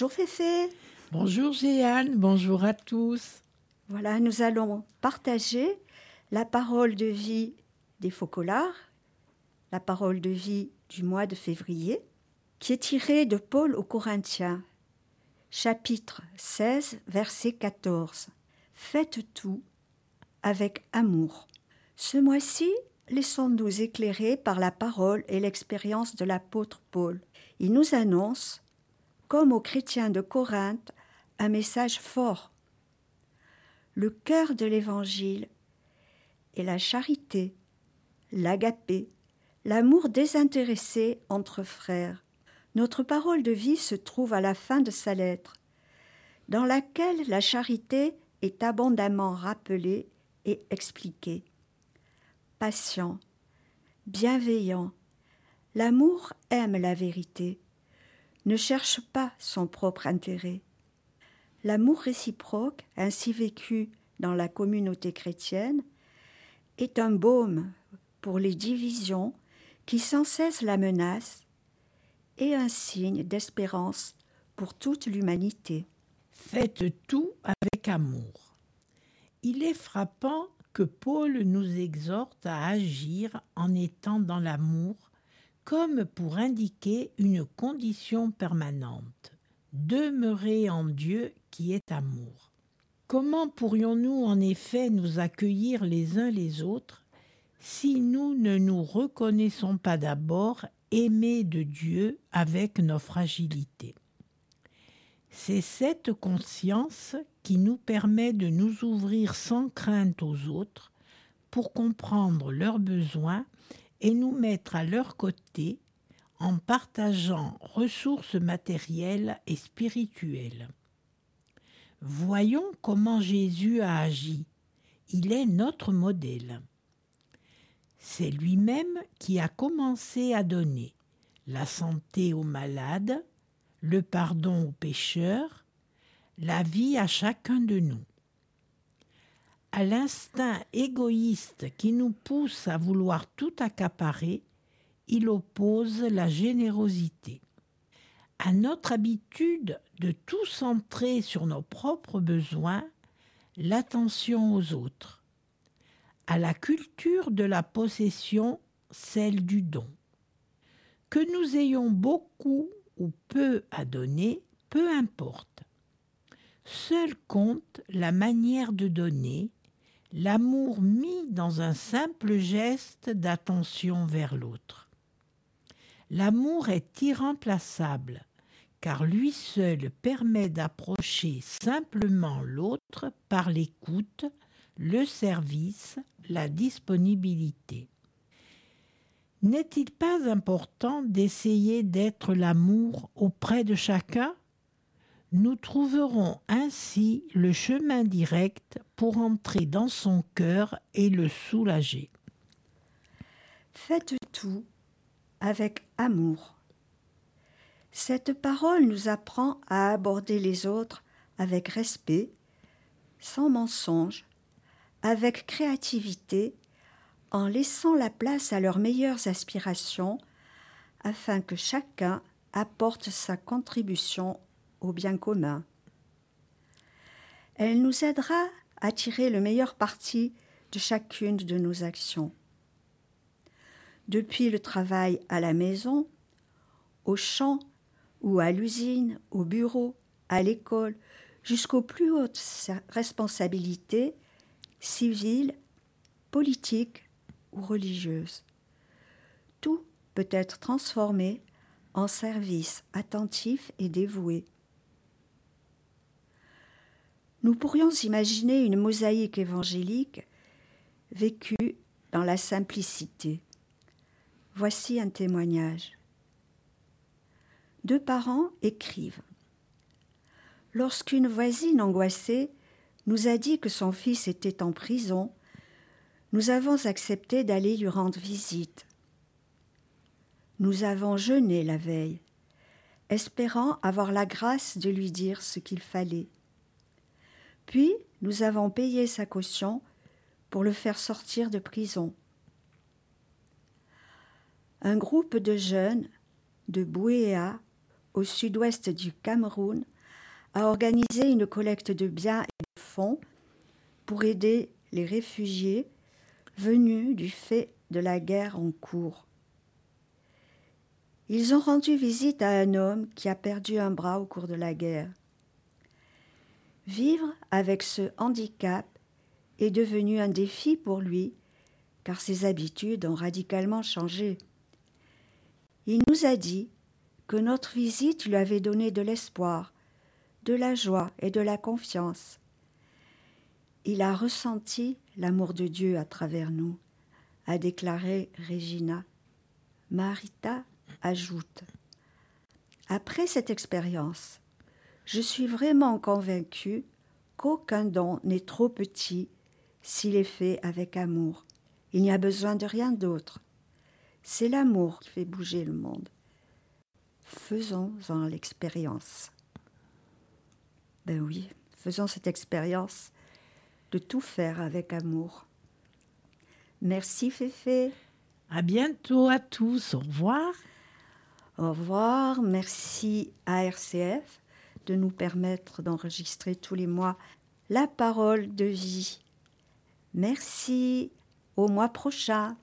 Bonjour Féfé. Bonjour Jeanne, bonjour à tous. Voilà, nous allons partager la parole de vie des Focolars, la parole de vie du mois de février, qui est tirée de Paul aux Corinthiens, chapitre 16, verset 14. Faites tout avec amour. Ce mois-ci, laissons-nous éclairer par la parole et l'expérience de l'apôtre Paul. Il nous annonce, comme aux chrétiens de Corinthe, un message fort. Le cœur de l'Évangile est la charité, l'agapé, l'amour désintéressé entre frères. Notre parole de vie se trouve à la fin de sa lettre, dans laquelle la charité est abondamment rappelée et expliquée. Patient, bienveillant, l'amour aime la vérité, ne cherche pas son propre intérêt. L'amour réciproque, ainsi vécu dans la communauté chrétienne, est un baume pour les divisions qui sans cesse la menacent et un signe d'espérance pour toute l'humanité. Faites tout avec amour. Il est frappant que Paul nous exhorte à agir en étant dans l'amour comme pour indiquer une condition permanente. Demeurer en Dieu qui est amour. Comment pourrions-nous en effet nous accueillir les uns les autres si nous ne nous reconnaissons pas d'abord aimés de Dieu avec nos fragilités? C'est cette conscience qui nous permet de nous ouvrir sans crainte aux autres pour comprendre leurs besoins et nous mettre à leur côté en partageant ressources matérielles et spirituelles. Voyons comment Jésus a agi. Il est notre modèle. C'est lui-même qui a commencé à donner la santé aux malades, le pardon aux pécheurs, la vie à chacun de nous. À l'instinct égoïste qui nous pousse à vouloir tout accaparer, il oppose la générosité. À notre habitude de tout centrer sur nos propres besoins, l'attention aux autres. À la culture de la possession, celle du don. Que nous ayons beaucoup ou peu à donner, peu importe. Seul compte la manière de donner, l'amour mis dans un simple geste d'attention vers l'autre. L'amour est irremplaçable, car lui seul permet d'approcher simplement l'autre par l'écoute, le service, la disponibilité. N'est-il pas important d'essayer d'être l'amour auprès de chacun? Nous trouverons ainsi le chemin direct pour entrer dans son cœur et le soulager. Faites tout avec amour. Cette parole nous apprend à aborder les autres avec respect, sans mensonge, avec créativité, en laissant la place à leurs meilleures aspirations, afin que chacun apporte sa contribution au bien commun. Elle nous aidera à tirer le meilleur parti de chacune de nos actions depuis le travail à la maison, au champ ou à l'usine, au bureau, à l'école, jusqu'aux plus hautes responsabilités civiles, politiques ou religieuses. Tout peut être transformé en service attentif et dévoué. Nous pourrions imaginer une mosaïque évangélique vécue dans la simplicité. Voici un témoignage. Deux parents écrivent. Lorsqu'une voisine angoissée nous a dit que son fils était en prison, nous avons accepté d'aller lui rendre visite. Nous avons jeûné la veille, espérant avoir la grâce de lui dire ce qu'il fallait. Puis nous avons payé sa caution pour le faire sortir de prison un groupe de jeunes de Bouéa, au sud-ouest du Cameroun, a organisé une collecte de biens et de fonds pour aider les réfugiés venus du fait de la guerre en cours. Ils ont rendu visite à un homme qui a perdu un bras au cours de la guerre. Vivre avec ce handicap est devenu un défi pour lui, car ses habitudes ont radicalement changé. Il nous a dit que notre visite lui avait donné de l'espoir, de la joie et de la confiance. Il a ressenti l'amour de Dieu à travers nous, a déclaré Regina. Marita ajoute Après cette expérience, je suis vraiment convaincue qu'aucun don n'est trop petit s'il est fait avec amour. Il n'y a besoin de rien d'autre. C'est l'amour qui fait bouger le monde. Faisons-en l'expérience. Ben oui, faisons cette expérience de tout faire avec amour. Merci Féfé. À bientôt à tous. Au revoir. Au revoir. Merci à RCF de nous permettre d'enregistrer tous les mois la parole de vie. Merci. Au mois prochain.